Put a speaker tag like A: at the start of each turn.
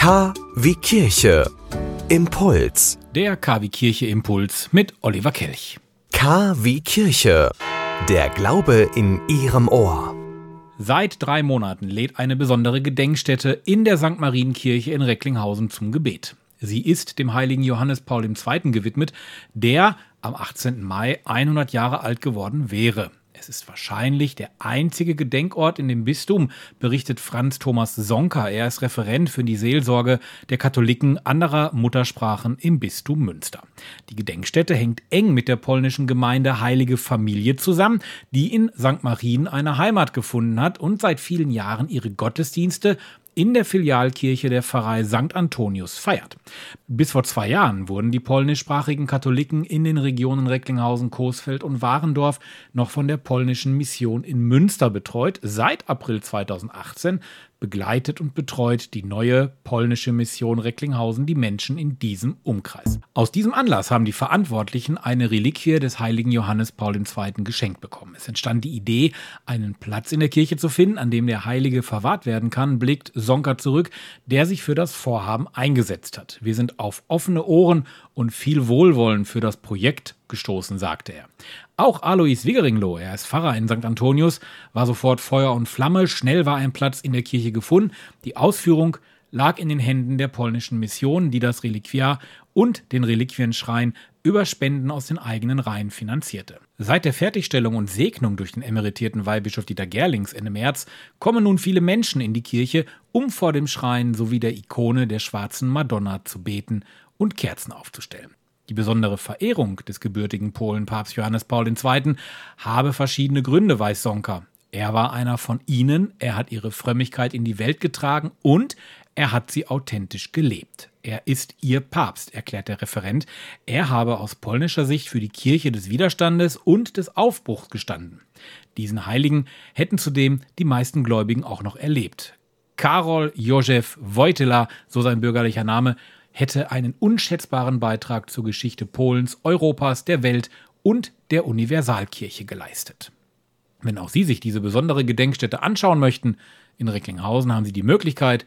A: K wie Kirche. Impuls.
B: Der KW Kirche Impuls mit Oliver Kelch.
A: K wie Kirche. Der Glaube in Ihrem Ohr.
B: Seit drei Monaten lädt eine besondere Gedenkstätte in der St. Marienkirche in Recklinghausen zum Gebet. Sie ist dem heiligen Johannes Paul II. gewidmet, der am 18. Mai 100 Jahre alt geworden wäre. Es ist wahrscheinlich der einzige Gedenkort in dem Bistum, berichtet Franz Thomas Sonka. Er ist Referent für die Seelsorge der Katholiken anderer Muttersprachen im Bistum Münster. Die Gedenkstätte hängt eng mit der polnischen Gemeinde Heilige Familie zusammen, die in St. Marien eine Heimat gefunden hat und seit vielen Jahren ihre Gottesdienste in der Filialkirche der Pfarrei St. Antonius feiert. Bis vor zwei Jahren wurden die polnischsprachigen Katholiken in den Regionen Recklinghausen, Coesfeld und Warendorf noch von der polnischen Mission in Münster betreut. Seit April 2018 begleitet und betreut die neue polnische Mission Recklinghausen die Menschen in diesem Umkreis. Aus diesem Anlass haben die Verantwortlichen eine Reliquie des heiligen Johannes Paul II. geschenkt bekommen. Es entstand die Idee, einen Platz in der Kirche zu finden, an dem der Heilige verwahrt werden kann, blickt Sonka zurück, der sich für das Vorhaben eingesetzt hat. Wir sind auf offene Ohren und viel Wohlwollen für das Projekt gestoßen, sagte er. Auch Alois Wigeringlo, er ist Pfarrer in St. Antonius, war sofort Feuer und Flamme. Schnell war ein Platz in der Kirche gefunden. Die Ausführung lag in den Händen der polnischen Mission, die das Reliquiar und den Reliquienschrein über Spenden aus den eigenen Reihen finanzierte. Seit der Fertigstellung und Segnung durch den emeritierten Weihbischof Dieter Gerlings Ende März kommen nun viele Menschen in die Kirche, um vor dem Schrein sowie der Ikone der schwarzen Madonna zu beten und Kerzen aufzustellen. Die besondere Verehrung des gebürtigen Polen Papst Johannes Paul II. habe verschiedene Gründe, weiß Sonka. Er war einer von ihnen, er hat ihre Frömmigkeit in die Welt getragen und er hat sie authentisch gelebt. Er ist ihr Papst, erklärt der Referent. Er habe aus polnischer Sicht für die Kirche des Widerstandes und des Aufbruchs gestanden. Diesen Heiligen hätten zudem die meisten Gläubigen auch noch erlebt. Karol Józef Wojtyla, so sein bürgerlicher Name, hätte einen unschätzbaren Beitrag zur Geschichte Polens, Europas, der Welt und der Universalkirche geleistet. Wenn auch Sie sich diese besondere Gedenkstätte anschauen möchten, in Recklinghausen haben Sie die Möglichkeit